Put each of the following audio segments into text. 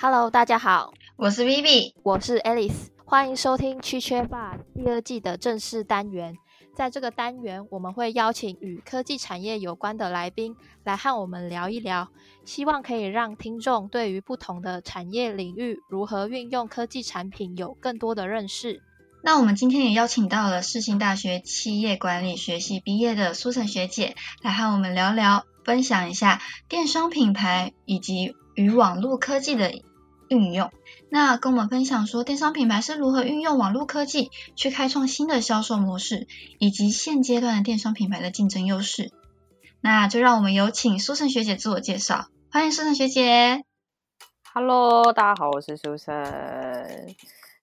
Hello，大家好，我是 Vivi，我是 Alice，欢迎收听区缺爸第二季的正式单元。在这个单元，我们会邀请与科技产业有关的来宾来和我们聊一聊，希望可以让听众对于不同的产业领域如何运用科技产品有更多的认识。那我们今天也邀请到了世新大学企业管理学系毕业的苏晨学姐来和我们聊聊，分享一下电商品牌以及与网络科技的运用。那跟我们分享说，电商品牌是如何运用网络科技去开创新的销售模式，以及现阶段的电商品牌的竞争优势。那就让我们有请苏晨学姐自我介绍，欢迎苏晨学姐。Hello，大家好，我是苏晨。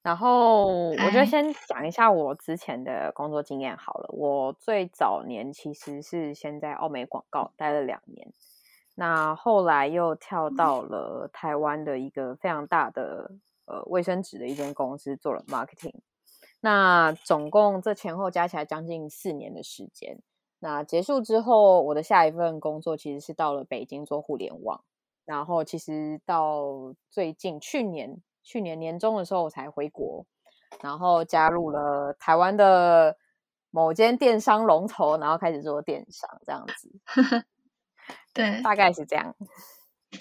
然后我就先讲一下我之前的工作经验好了。我最早年其实是先在奥美广告待了两年，那后来又跳到了台湾的一个非常大的呃卫生纸的一间公司做了 marketing。那总共这前后加起来将近四年的时间。那结束之后，我的下一份工作其实是到了北京做互联网。然后其实到最近去年。去年年中的时候，我才回国，然后加入了台湾的某间电商龙头，然后开始做电商这样子。对，大概是这样。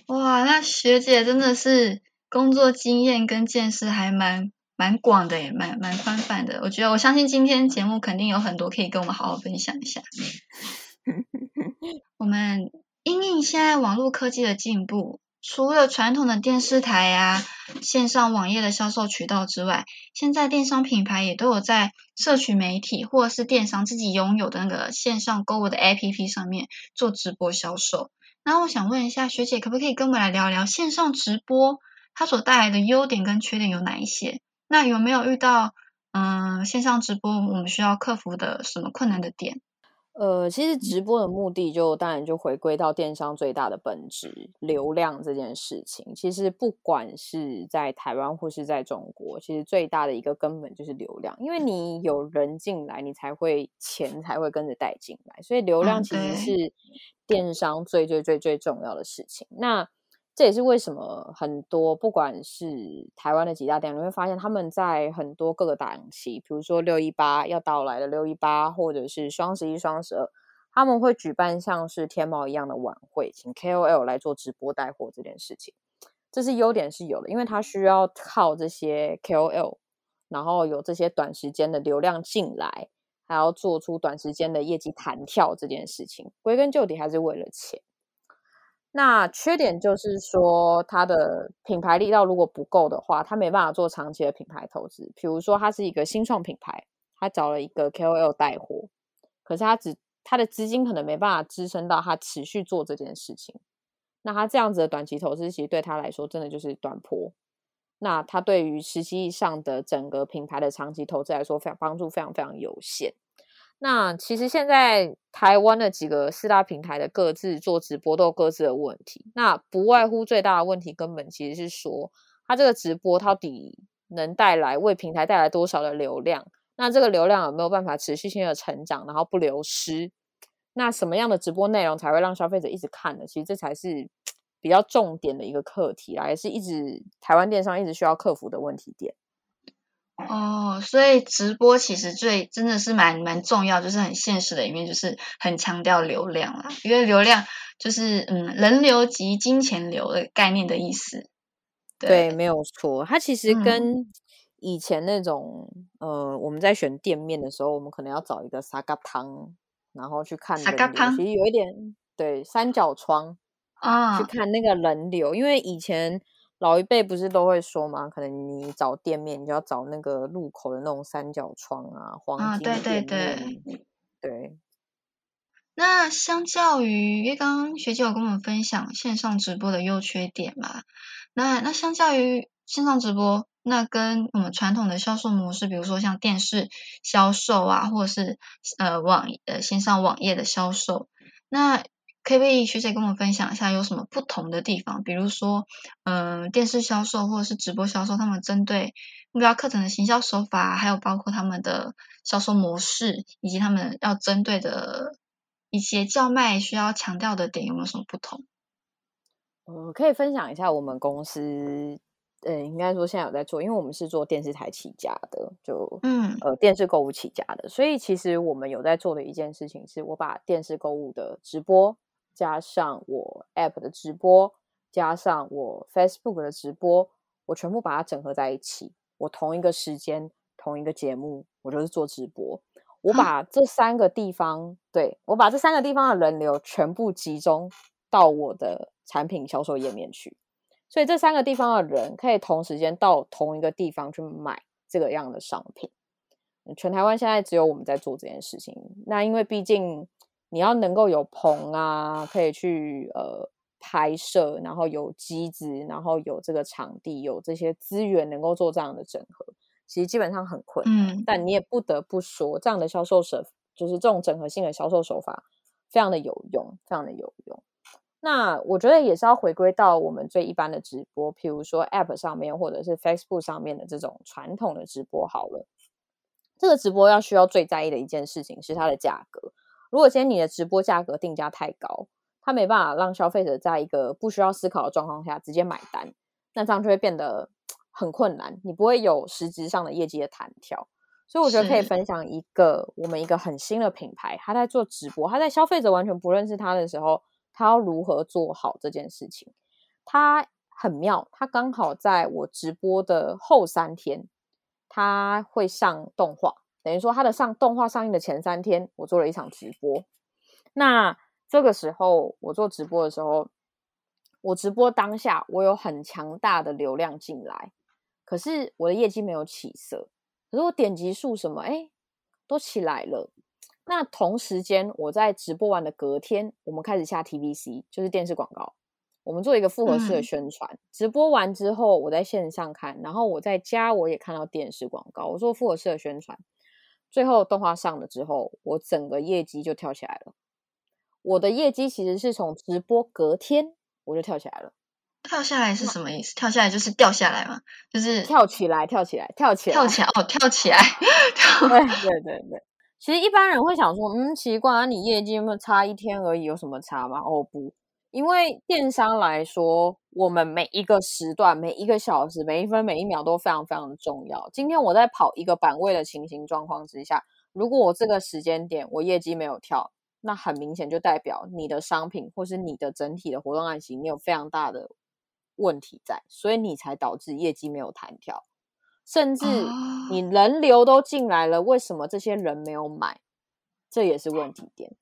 哇，那学姐真的是工作经验跟见识还蛮蛮广的，也蛮蛮宽泛的。我觉得，我相信今天节目肯定有很多可以跟我们好好分享一下。我们因应现在网络科技的进步。除了传统的电视台呀、线上网页的销售渠道之外，现在电商品牌也都有在社群媒体或者是电商自己拥有的那个线上购物的 APP 上面做直播销售。那我想问一下学姐，可不可以跟我们来聊聊线上直播它所带来的优点跟缺点有哪一些？那有没有遇到嗯线上直播我们需要克服的什么困难的点？呃，其实直播的目的就当然就回归到电商最大的本质——流量这件事情。其实不管是在台湾或是在中国，其实最大的一个根本就是流量，因为你有人进来，你才会钱才会跟着带进来，所以流量其实是电商最最最最重要的事情。那这也是为什么很多不管是台湾的几大店，你会发现他们在很多各个档期，比如说六一八要到来的六一八，或者是双十一、双十二，他们会举办像是天猫一样的晚会，请 KOL 来做直播带货这件事情。这是优点是有的，因为它需要靠这些 KOL，然后有这些短时间的流量进来，还要做出短时间的业绩弹跳这件事情，归根究底还是为了钱。那缺点就是说，它的品牌力道如果不够的话，它没办法做长期的品牌投资。比如说，它是一个新创品牌，它找了一个 KOL 带货，可是它只它的资金可能没办法支撑到它持续做这件事情。那它这样子的短期投资，其实对他来说真的就是短坡。那它对于实际上的整个品牌的长期投资来说，非常帮助非常非常有限。那其实现在台湾的几个四大平台的各自做直播都有各自的问题，那不外乎最大的问题根本其实是说，它这个直播到底能带来为平台带来多少的流量？那这个流量有没有办法持续性的成长，然后不流失？那什么样的直播内容才会让消费者一直看呢？其实这才是比较重点的一个课题啦，也是一直台湾电商一直需要克服的问题点。哦，所以直播其实最真的是蛮蛮重要，就是很现实的一面，就是很强调流量啦。因为流量就是嗯人流及金钱流的概念的意思。对，没有错。它其实跟以前那种呃，我们在选店面的时候，我们可能要找一个沙嘎汤，然后去看沙嘎汤，其实有一点对三角窗啊，去看那个人流，因为以前。老一辈不是都会说吗？可能你找店面，你就要找那个路口的那种三角窗啊，黄金店面。对对对，对。那相较于，因为刚刚学姐有跟我们分享线上直播的优缺点嘛，那那相较于线上直播，那跟我们传统的销售模式，比如说像电视销售啊，或者是呃网呃线上网页的销售，那。可不可以学姐跟我们分享一下有什么不同的地方？比如说，嗯，电视销售或者是直播销售，他们针对目标课程的行销手法，还有包括他们的销售模式，以及他们要针对的一些叫卖需要强调的点，有没有什么不同？我可以分享一下我们公司，呃，应该说现在有在做，因为我们是做电视台起家的，就嗯呃电视购物起家的，所以其实我们有在做的一件事情是，我把电视购物的直播加上我 App 的直播，加上我 Facebook 的直播，我全部把它整合在一起。我同一个时间、同一个节目，我就是做直播。我把这三个地方，对我把这三个地方的人流全部集中到我的产品销售页面去，所以这三个地方的人可以同时间到同一个地方去买这个样的商品。全台湾现在只有我们在做这件事情。那因为毕竟你要能够有棚啊，可以去呃拍摄，然后有机子，然后有这个场地，有这些资源能够做这样的整合。其实基本上很困难，嗯但你也不得不说，这样的销售手就是这种整合性的销售手法，非常的有用，非常的有用。那我觉得也是要回归到我们最一般的直播，譬如说 App 上面或者是 Facebook 上面的这种传统的直播好了。这个直播要需要最在意的一件事情是它的价格。如果今天你的直播价格定价太高，它没办法让消费者在一个不需要思考的状况下直接买单，那这样就会变得很困难，你不会有实质上的业绩的弹跳。所以我觉得可以分享一个我们一个很新的品牌，他在做直播，他在消费者完全不认识他的时候，他要如何做好这件事情？他很妙，他刚好在我直播的后三天，他会上动画，等于说他的上动画上映的前三天，我做了一场直播。那这个时候我做直播的时候，我直播当下我有很强大的流量进来，可是我的业绩没有起色。可是我点击数什么，哎，都起来了。那同时间，我在直播完的隔天，我们开始下 TVC，就是电视广告。我们做一个复合式的嗯宣传。直播完之后，我在线上看，然后我在家我也看到电视广告。我做复合式的宣传，最后动画上了之后，我整个业绩就跳起来了。我的业绩其实是从直播隔天我就跳起来了。跳下来是什么意思？跳下来就是掉下来嘛，就是跳起来，跳起来，跳起来，跳起来哦，跳起来，对对对对，其实一般人会想说，嗯，奇怪啊，你业绩有没有差一天而已，有什么差吗？哦不，因为电商来说，我们每一个时段、每一个小时、每一分每一秒都非常非常的重要。今天我在跑一个版位的情形状况之下，如果我这个时间点我业绩没有跳，那很明显就代表你的商品或是你的整体的活动案型，你有非常大的问题在，所以你才导致业绩没有弹跳。甚至哦你人流都进来了，为什么这些人没有买？这也是问题点。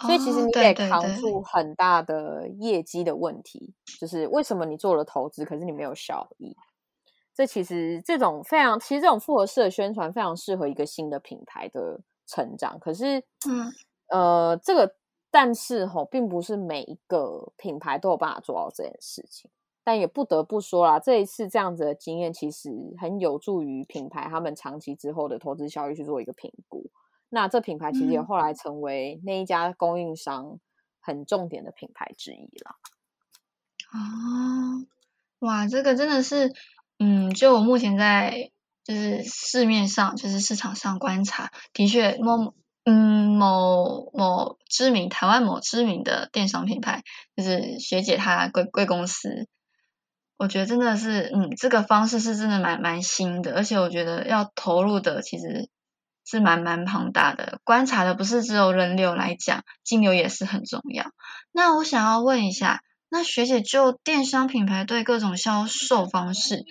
所以其实哦你得扛住很大的业绩的问题，就是为什么你做了投资，可是你没有效益？这其实这种非常，其实这种复合式的宣传非常适合一个新的品牌的成长。可是，嗯，呃，这个但是吼，并不是每一个品牌都有办法做到这件事情。但也不得不说啦，这一次这样子的经验，其实很有助于品牌他们长期之后的投资效益去做一个评估。那这品牌其实也嗯后来成为那一家供应商很重点的品牌之一了。哦，哇，这个真的是，嗯，就我目前在就是市面上，就是市场上观察，的确某嗯某某知名台湾某知名的电商品牌，就是学姐她贵贵公司，我觉得真的是，嗯，这个方式是真的蛮蛮新的，而且我觉得要投入的其实是蛮蛮庞大的。观察的不是只有人流来讲，金流也是很重要。那我想要问一下，那学姐就电商品牌对各种销售方式，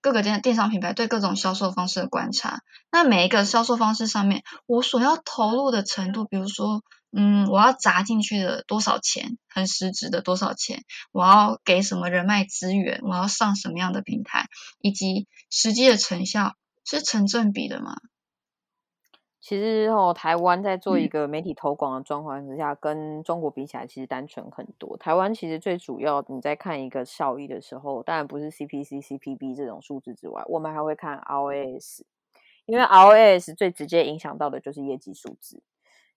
各个电电商品牌对各种销售方式的观察，那每一个销售方式上面，我所要投入的程度，比如说，嗯，我要砸进去的多少钱，很实质的多少钱，我要给什么人脉资源，我要上什么样的平台，以及实际的成效是成正比的吗？其实哦，台湾在做一嗯个媒体投广的状况之下，跟中国比起来，其实单纯很多。台湾其实最主要你在看一个效益的时候，当然不是 CPC、CPB 这种数字之外，我们还会看 ROAS，因为 ROAS 最直接影响到的就是业绩数字。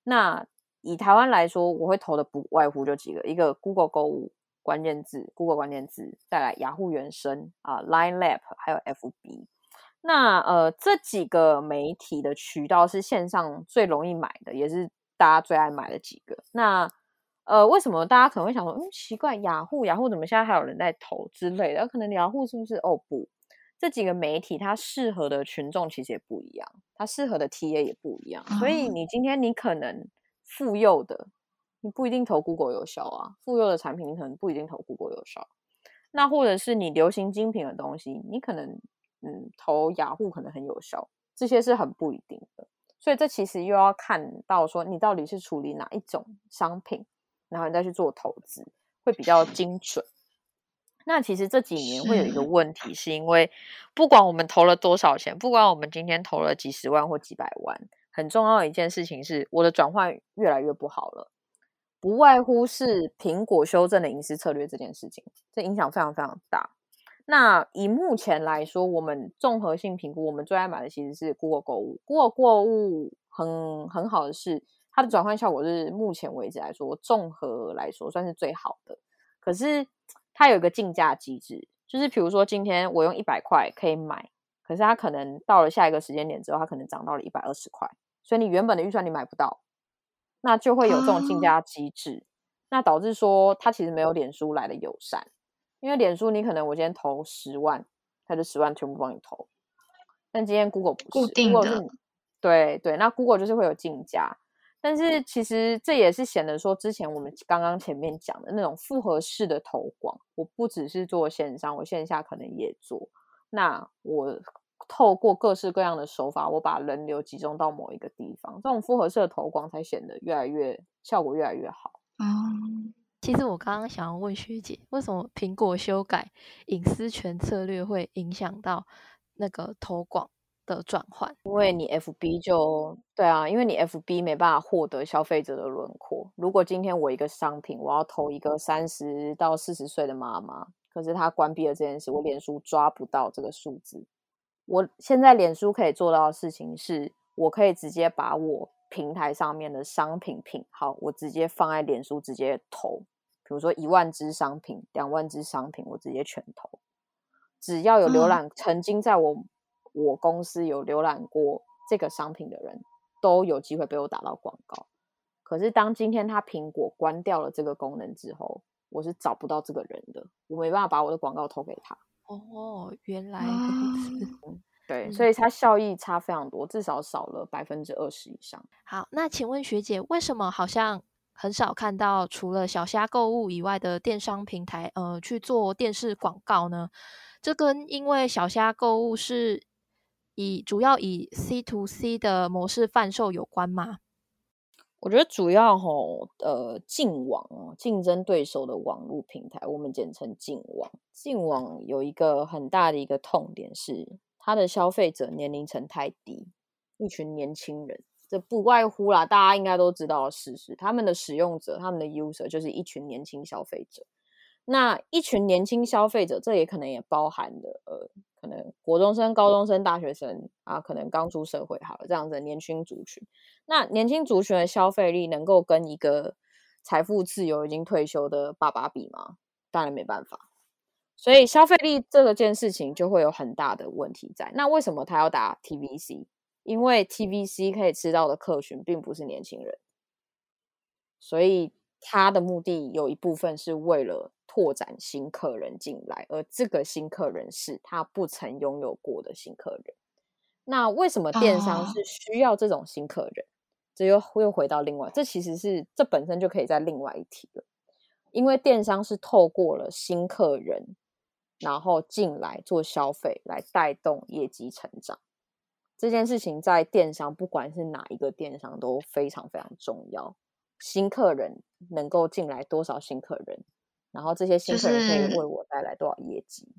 那以台湾来说，我会投的不外乎就几个，一个 Google 购物关键字，Google 关键字，再来雅虎原生啊、Line Lab，还有 FB。那呃，这几个媒体的渠道是线上最容易买的，也是大家最爱买的几个。那呃，为什么大家可能会想说，嗯，奇怪，雅虎雅虎怎么现在还有人在投之类的？可能雅虎是不是？哦不，这几个媒体它适合的群众其实也不一样，它适合的 TA 也不一样，所以你今天你可能妇幼的，你不一定投 Google 有效啊，妇幼的产品你可能不一定投 Google 有效，那或者是你流行精品的东西，你可能嗯投雅虎可能很有效，这些是很不一定的，所以这其实又要看到说你到底是处理哪一种商品。然后你再去做投资，会比较精准。那其实这几年会有一个问题，是因为不管我们投了多少钱，不管我们今天投了几十万或几百万，很重要的一件事情是，我的转换越来越不好了。不外乎是苹果修正的隐私策略这件事情，这影响非常非常大。那以目前来说，我们综合性评估，我们最爱买的其实是 Google 购物。Google 购物很很好的是。它的转换效果是目前为止来说，综合来说算是最好的。可是它有一个竞价机制，就是比如说今天我用一百块可以买，可是它可能到了下一个时间点之后，它可能涨到了一百二十块，所以你原本的预算你买不到，那就会有这种竞价机制，那导致说它其实没有脸书来的友善，因为脸书你可能我今天投十万，他就十万全部帮你投，但今天 Google 不是固定的，对对，那 Google 就是会有竞价。但是其实这也是显得说，之前我们刚刚前面讲的那种复合式的投广，我不只是做线上，我线下可能也做。那我透过各式各样的手法，我把人流集中到某一个地方，这种复合式的投广才显得越来越效果越来越好。嗯，其实我刚刚想要问学姐，为什么苹果修改隐私权策略会影响到那个投广？的转换，因为你 FB 就对啊，因为你 FB 没办法获得消费者的轮廓。如果今天我一个商品，我要投一个三十到四十岁的妈妈，可是他关闭了这件事，我脸书抓不到这个数字。我现在脸书可以做到的事情是，我可以直接把我平台上面的商品品号，我直接放在脸书直接投。比如说一万只商品、两万只商品，我直接全投。只要有浏览，曾经在我。我公司有浏览过这个商品的人，都有机会被我打到广告。可是当今天他苹果关掉了这个功能之后，我是找不到这个人的，我没办法把我的广告投给他。哦，原来如此。对，所以它效益差非常多，至少少了百分之二十以上。好，那请问学姐，为什么好像很少看到除了小虾购物以外的电商平台，呃，去做电视广告呢？这跟因为小虾购物是。以主要以 C to C 的模式贩售有关吗？我觉得主要吼，呃，竞网哦，竞争对手的网络平台，我们简称竞网。竞网有一个很大的一个痛点是，它的消费者年龄层太低，一群年轻人，这不外乎啦，大家应该都知道的事实，他们的使用者，他们的 user 就是一群年轻消费者。那一群年轻消费者，这也可能也包含了呃。可能国中生、高中生、大学生啊，可能刚出社会，好了这样子年轻族群。那年轻族群的消费力能够跟一个财富自由、已经退休的爸爸比吗？当然没办法。所以消费力这个件事情就会有很大的问题在。那为什么他要打 TVC？因为 TVC 可以吃到的客群并不是年轻人，所以他的目的有一部分是为了。拓展新客人进来，而这个新客人是他不曾拥有过的新客人。那为什么电商是需要这种新客人？这又又回到另外，这其实是这本身就可以在另外一题了。因为电商是透过了新客人，然后进来做消费，来带动业绩成长。这件事情在电商，不管是哪一个电商都非常非常重要。新客人能够进来多少新客人？然后这些新客人可以为我带来多少业绩？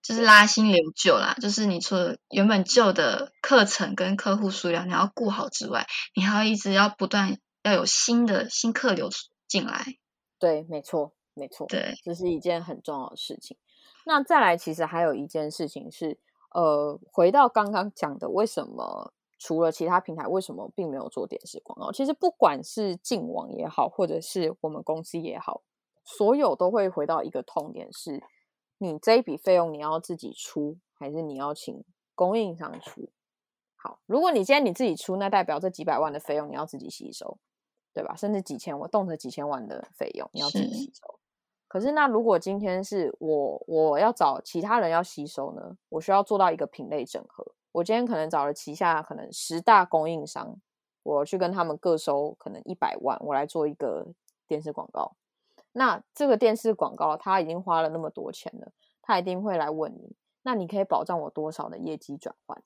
就是拉新留旧啦。就是你除了原本旧的课程跟客户数量你要顾好之外，你还要一直要不断要有新的新客流进来。对，没错，没错。对，这是一件很重要的事情。那再来，其实还有一件事情是，呃，回到刚刚讲的，为什么除了其他平台，为什么并没有做电视广告？其实不管是进网也好，或者是我们公司也好。所有都会回到一个痛点：是你这一笔费用你要自己出，还是你要请供应商出？好，如果你今天你自己出，那代表这几百万的费用你要自己吸收，对对吧？甚至几千万，动辄几千万的费用，你要自己吸收。可是那如果今天是我我要找其他人要吸收呢？我需要做到一个品类整合。我今天可能找了旗下可能十大供应商，我去跟他们各收可能一百万，我来做一个电视广告。那这个电视广告他已经花了那么多钱了，他一定会来问你，那你可以保障我多少的业绩转换？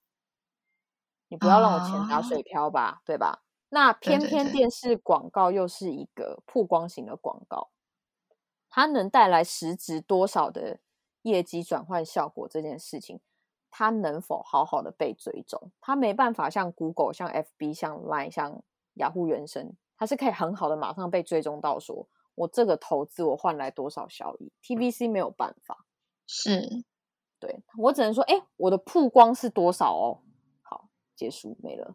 你不要让我钱打哦水漂吧，对吧？那偏偏电视广告又是一个曝光型的广告，它能带来实质多少的业绩转换效果这件事情，它能否好好的被追踪？它没办法像 Google、像 FB、像 Line、像雅虎原生，它是可以很好的马上被追踪到说，我这个投资我换来多少效益？TVC 没有办法，是对我只能说，哎，我的曝光是多少哦？好，结束没了。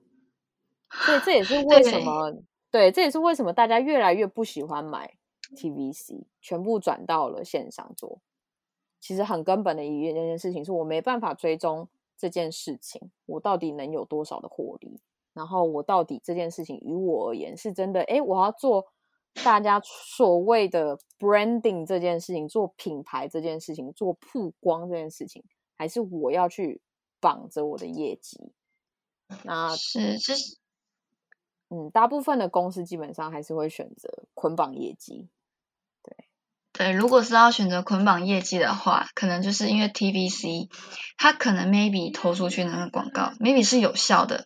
所以这也是为什对么，对，这也是为什么大家越来越不喜欢买 TVC，全部转到了线上做。其实很根本的一件事情是我没办法追踪这件事情，我到底能有多少的获利，然后我到底这件事情于我而言是真的，哎，我要做大家所谓的 branding 这件事情，做品牌这件事情，做曝光这件事情，还是我要去绑着我的业绩？那是，这是嗯，大部分的公司基本上还是会选择捆绑业绩。对，如果是要选择捆绑业绩的话，可能就是因为 TVC，它可能 maybe 投出去那个广告 maybe 是有效的，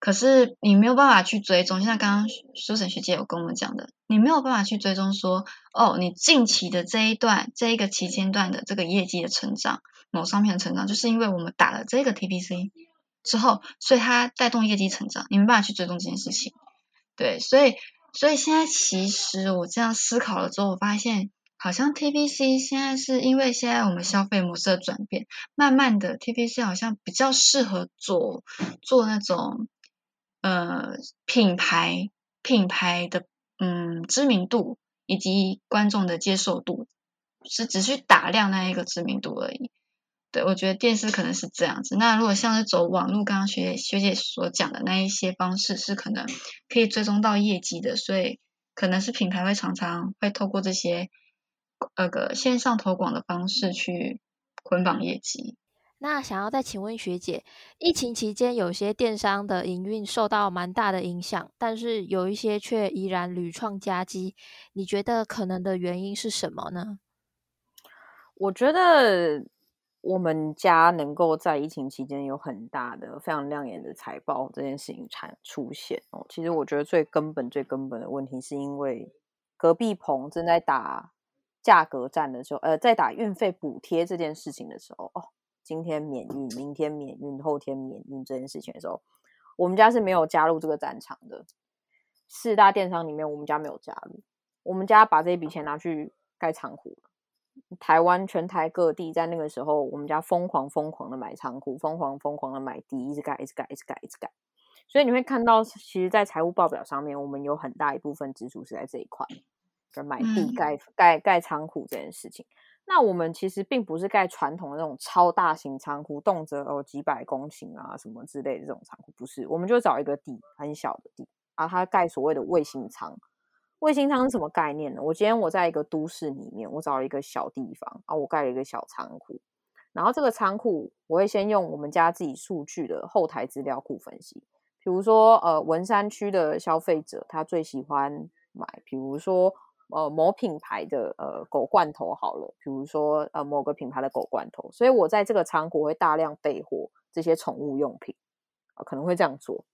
可是你没有办法去追踪。像刚刚修审学姐有跟我们讲的，你没有办法去追踪说，哦，你近期的这一段这一个期间段的这个业绩的成长，某商品的成长，就是因为我们打了这个 TVC 之后，所以它带动业绩成长，你没办法去追踪这件事情。对，所以所以现在其实我这样思考了之后，我发现。好像 TVC 现在是因为现在我们消费模式的转变，慢慢的 TVC 好像比较适合做做那种呃品牌品牌的嗯知名度以及观众的接受度，是只去打量那一个知名度而已。对，我觉得电视可能是这样子。那如果像是走网络，刚刚学学姐所讲的那一些方式，是可能可以追踪到业绩的，所以可能是品牌会常常会透过这些。那个线上投广的方式去捆绑业绩。那想要再请问学姐，疫情期间有些电商的营运受到蛮大的影响，但是有一些却依然屡创佳绩，你觉得可能的原因是什么呢？我觉得我们家能够在疫情期间有很大的、非常亮眼的财报这件事情产出现哦，其实我觉得最根本、最根本的问题是因为隔壁棚正在打。价格战的时候，呃，在打运费补贴这件事情的时候，哦，今天免运，明天免运，后天免运这件事情的时候，我们家是没有加入这个战场的。四大电商里面，我们家没有加入，我们家把这笔钱拿去盖仓库了。台湾全台各地在那个时候，我们家疯狂疯狂的买仓库，疯狂疯狂的买地，一直盖，一直盖，一直盖，一直盖。所以你会看到，其实，在财务报表上面，我们有很大一部分支出是在这一块。跟买地盖盖盖仓库这件事情，那我们其实并不是盖传统的那种超大型仓库，动辄哦几百公顷啊什么之类的这种仓库，不是，我们就找一个地很小的地，啊，它盖所谓的卫星仓。卫星仓是什么概念呢？我今天我在一个都市里面，我找了一个小地方啊，我盖了一个小仓库，然后这个仓库我会先用我们家自己数据的后台资料库分析，比如说呃文山区的消费者他最喜欢买，比如说。呃，某品牌的呃狗罐头好了，比如说呃某个品牌的狗罐头，所以我在这个仓库会大量备货这些宠物用品，可能会这样做。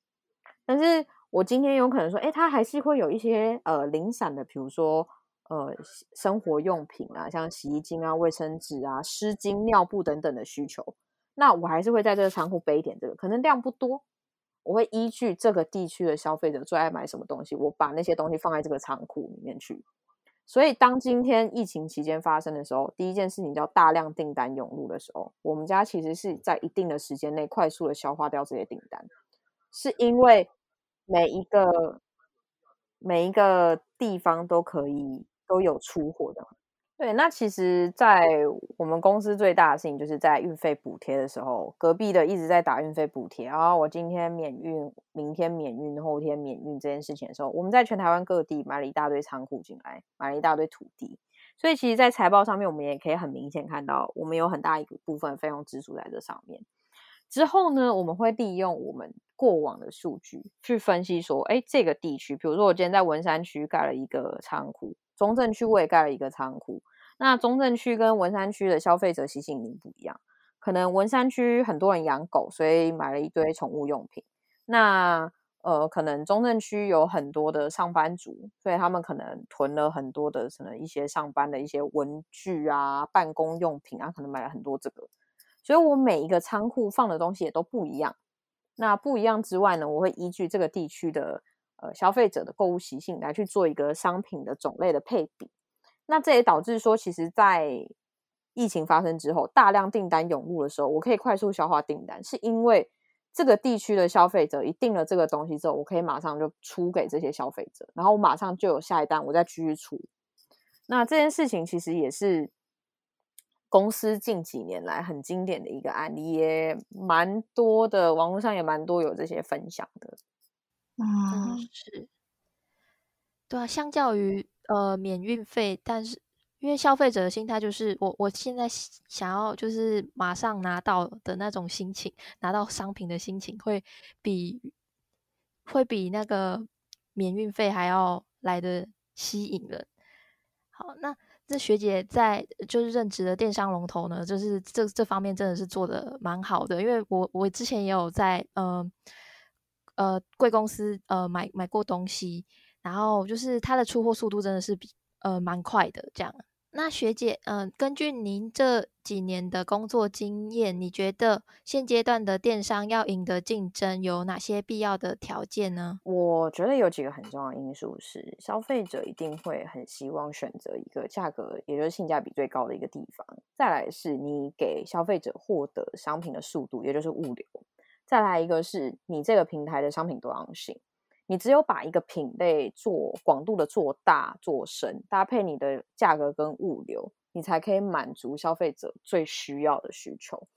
但是我今天有可能说，哎，它还是会有一些呃零散的，比如说呃生活用品啊，像洗衣精啊、卫生纸啊、湿巾、尿布等等的需求，那我还是会在这个仓库备一点这个，可能量不多。我会依据这个地区的消费者最爱买什么东西，我把那些东西放在这个仓库里面去。所以，当今天疫情期间发生的时候，第一件事情叫大量订单涌入的时候，我们家其实是在一定的时间内快速的消化掉这些订单，是因为每一个每一个地方都可以都有出货的。对，那其实，在我们公司最大的事情，就是在运费补贴的时候，隔壁的一直在打运费补贴，然后我今天免运，明天免运，后天免运这件事情的时候，我们在全台湾各地买了一大堆仓库进来，买了一大堆土地，所以其实，在财报上面，我们也可以很明显看到，我们有很大一部分费用支出在这上面。之后呢，我们会利用我们过往的数据去分析说，哎，这个地区，比如说我今天在文山区盖了一个仓库。中正区我也盖了一个仓库，那中正区跟文山区的消费者习性定不一样，可能文山区很多人养狗，所以买了一堆宠物用品。那呃，可能中正区有很多的上班族，所以他们可能囤了很多的可能一些上班的一些文具啊、办公用品啊，可能买了很多这个。所以我每一个仓库放的东西也都不一样。那不一样之外呢，我会依据这个地区的。呃，消费者的购物习性来去做一个商品的种类的配比，那这也导致说，其实，在疫情发生之后，大量订单涌入的时候，我可以快速消化订单，是因为这个地区的消费者一订了这个东西之后，我可以马上就出给这些消费者，然后我马上就有下一单，我再继续出。那这件事情其实也是公司近几年来很经典的一个案例，也蛮多的，网络上也蛮多有这些分享的。嗯，是，对啊，相较于呃免运费，但是因为消费者的心态就是我我现在想要就是马上拿到的那种心情，拿到商品的心情会比会比那个免运费还要来的吸引人。好，那这学姐在就是任职的电商龙头呢，就是这这方面真的是做的蛮好的，因为我我之前也有在嗯。呃，呃贵公司呃买买过东西，然后就是它的出货速度真的是比呃蛮快的。这样，那学姐，嗯，根据您这几年的工作经验，你觉得现阶段的电商要赢得竞争，有哪些必要的条件呢？我觉得有几个很重要因素是，消费者一定会很希望选择一个价格，也就是性价比最高的一个地方。再来是你给消费者获得商品的速度，也就是物流。再来一个是你这个平台的商品多样性，你只有把一个品类做广度的做大做深，搭配你的价格跟物流，你才可以满足消费者最需要的需求，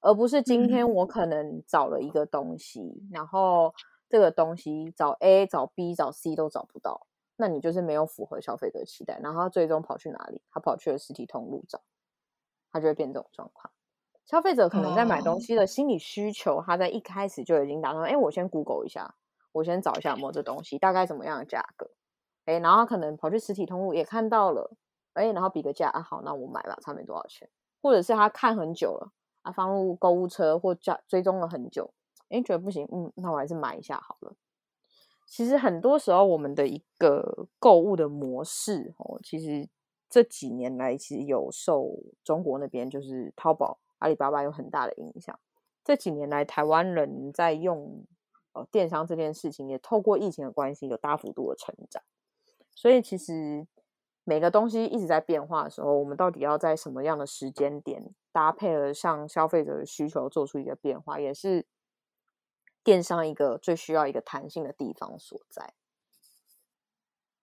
而不是今天我可能找了一个东西，然后这个东西找 A 找 B 找 C 都找不到，那你就是没有符合消费者期待，然后他最终跑去哪里？他跑去了实体通路找，他就会变这种状况。消费者可能在买东西的心理需求，他在一开始就已经打算，哎，我先 Google 一下，我先找一下有没有这东西，大概怎么样的价格，哎，然后可能跑去实体通路也看到了，哎，然后比个价，啊，好，那我买吧，差没多少钱，或者是他看很久了，啊，放入购物车或加追踪了很久，哎，觉得不行，嗯，那我还是买一下好了。其实很多时候我们的一个购物的模式，哦，其实这几年来其实有受中国那边就是淘宝。阿里巴巴有很大的影响。这几年来，台湾人在用呃电商这件事情，也透过疫情的关系，有大幅度的成长。所以，其实每个东西一直在变化的时候，我们到底要在什么样的时间点搭配了向消费者的需求做出一个变化，也是电商一个最需要一个弹性的地方所在。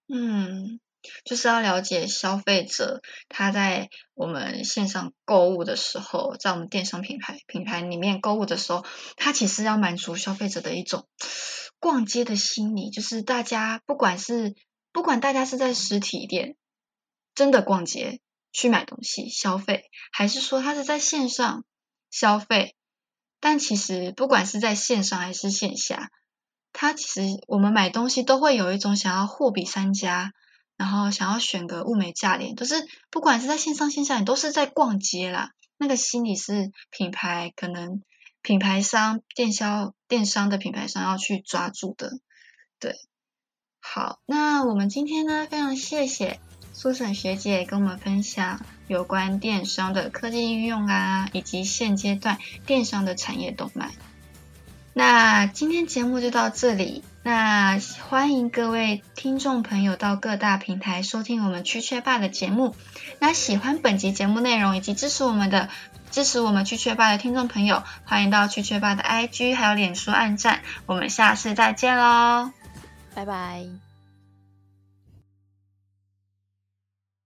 嗯。就是要了解消费者他在我们线上购物的时候，在我们电商品牌品牌里面购物的时候，他其实要满足消费者的一种逛街的心理。就是大家不管是不管大家是在实体店真的逛街去买东西消费，还是说他是在线上消费，但其实不管是在线上还是线下，他其实我们买东西都会有一种想要货比三家。然后想要选个物美价廉，都是不管是在线上线下，你都是在逛街啦。那个心理是品牌可能品牌商、电销、电商的品牌商要去抓住的。对，好，那我们今天呢，非常谢谢苏沈学姐跟我们分享有关电商的科技应用啊，以及现阶段电商的产业动脉。那今天节目就到这里。那欢迎各位听众朋友到各大平台收听我们蛐蛐爸的节目。那喜欢本集节目内容以及支持我们的支持我们蛐蛐爸的听众朋友，欢迎到蛐蛐爸的 IG 还有脸书按赞。我们下次再见喽，拜拜。